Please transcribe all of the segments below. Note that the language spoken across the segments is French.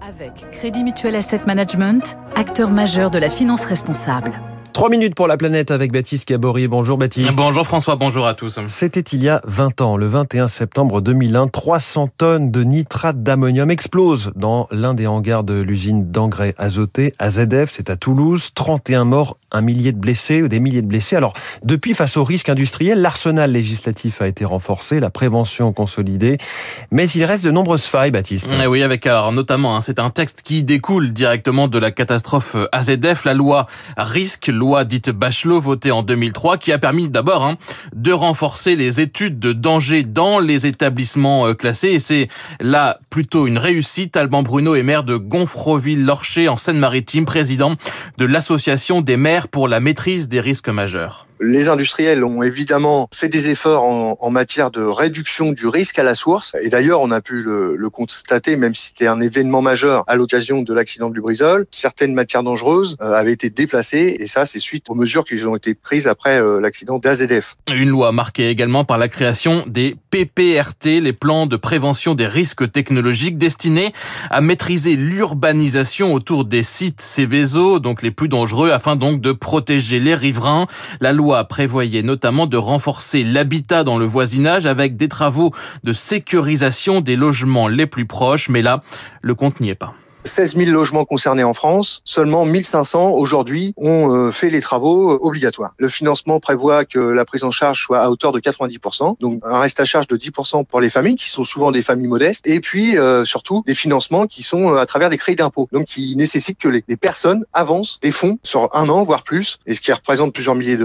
Avec Crédit Mutuel Asset Management, acteur majeur de la finance responsable. Trois minutes pour la planète avec Baptiste Gabory. Bonjour Baptiste. Bonjour François, bonjour à tous. C'était il y a 20 ans, le 21 septembre 2001, 300 tonnes de nitrate d'ammonium explosent dans l'un des hangars de l'usine d'engrais azoté AZF, c'est à Toulouse. 31 morts, un millier de blessés, ou des milliers de blessés. Alors, depuis, face au risque industriel, l'arsenal législatif a été renforcé, la prévention consolidée, mais il reste de nombreuses failles, Baptiste. Et oui, avec alors notamment, hein, c'est un texte qui découle directement de la catastrophe AZF, la loi risque, loi dite Bachelot votée en 2003 qui a permis d'abord hein, de renforcer les études de danger dans les établissements euh, classés et c'est là plutôt une réussite. Alban Bruno est maire de Gonfreville-Lorcher en Seine-Maritime, président de l'association des maires pour la maîtrise des risques majeurs. Les industriels ont évidemment fait des efforts en, en, matière de réduction du risque à la source. Et d'ailleurs, on a pu le, le constater, même si c'était un événement majeur à l'occasion de l'accident du Brisol, certaines matières dangereuses euh, avaient été déplacées. Et ça, c'est suite aux mesures qui ont été prises après euh, l'accident d'AZF. Une loi marquée également par la création des PPRT, les plans de prévention des risques technologiques destinés à maîtriser l'urbanisation autour des sites Céveso, donc les plus dangereux, afin donc de protéger les riverains. La loi loi prévoyait notamment de renforcer l'habitat dans le voisinage avec des travaux de sécurisation des logements les plus proches, mais là, le compte n'y est pas. 16 000 logements concernés en France, seulement 1500 aujourd'hui ont euh, fait les travaux euh, obligatoires. Le financement prévoit que la prise en charge soit à hauteur de 90%, donc un reste à charge de 10% pour les familles qui sont souvent des familles modestes, et puis euh, surtout des financements qui sont à travers des crédits d'impôt, donc qui nécessitent que les, personnes avancent des fonds sur un an voire plus, et ce qui représente plusieurs milliers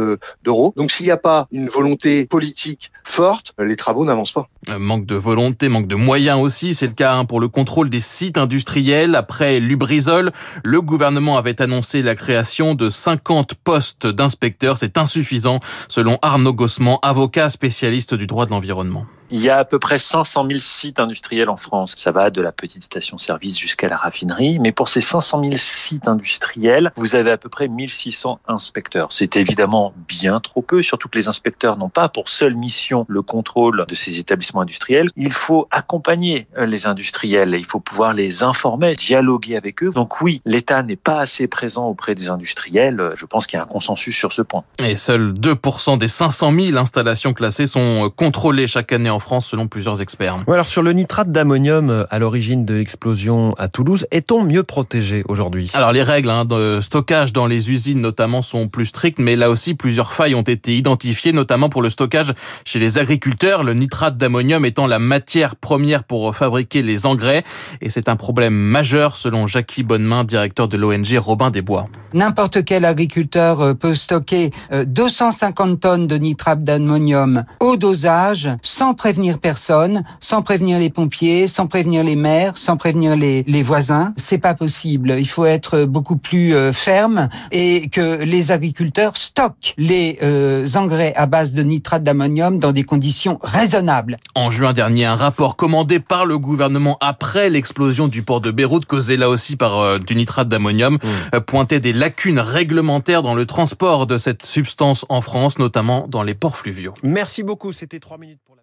d'euros. donc s'il n'y a pas une volonté politique forte, les travaux n'avancent pas. Manque de volonté, manque de moyens aussi, c'est le cas hein, pour le contrôle des sites industriels. Lubrizol, le gouvernement avait annoncé la création de 50 postes d'inspecteurs. C'est insuffisant, selon Arnaud Gossement, avocat spécialiste du droit de l'environnement. Il y a à peu près 500 000 sites industriels en France. Ça va de la petite station-service jusqu'à la raffinerie. Mais pour ces 500 000 sites industriels, vous avez à peu près 1600 inspecteurs. C'est évidemment bien trop peu, surtout que les inspecteurs n'ont pas pour seule mission le contrôle de ces établissements industriels. Il faut accompagner les industriels, il faut pouvoir les informer, dialoguer avec eux. Donc oui, l'État n'est pas assez présent auprès des industriels. Je pense qu'il y a un consensus sur ce point. Et seuls 2% des 500 000 installations classées sont contrôlées chaque année en France selon plusieurs experts. Ouais, alors sur le nitrate d'ammonium euh, à l'origine de l'explosion à Toulouse, est-on mieux protégé aujourd'hui? Alors les règles hein, de stockage dans les usines notamment sont plus strictes, mais là aussi plusieurs failles ont été identifiées, notamment pour le stockage chez les agriculteurs, le nitrate d'ammonium étant la matière première pour fabriquer les engrais, et c'est un problème majeur selon Jackie Bonnemain, directeur de l'ONG Robin des Bois. N'importe quel agriculteur euh, peut stocker 250 euh, tonnes de nitrate d'ammonium au dosage sans prévenir personne, sans prévenir les pompiers, sans prévenir les maires, sans prévenir les, les voisins. C'est pas possible. Il faut être beaucoup plus euh, ferme et que les agriculteurs stockent les euh, engrais à base de nitrate d'ammonium dans des conditions raisonnables. En juin dernier, un rapport commandé par le gouvernement après l'explosion du port de Beyrouth, causé là aussi par euh, du nitrate d'ammonium, mmh. pointait des lacunes réglementaires dans le transport de cette substance en France, notamment dans les ports fluviaux. Merci beaucoup. C'était trois minutes pour la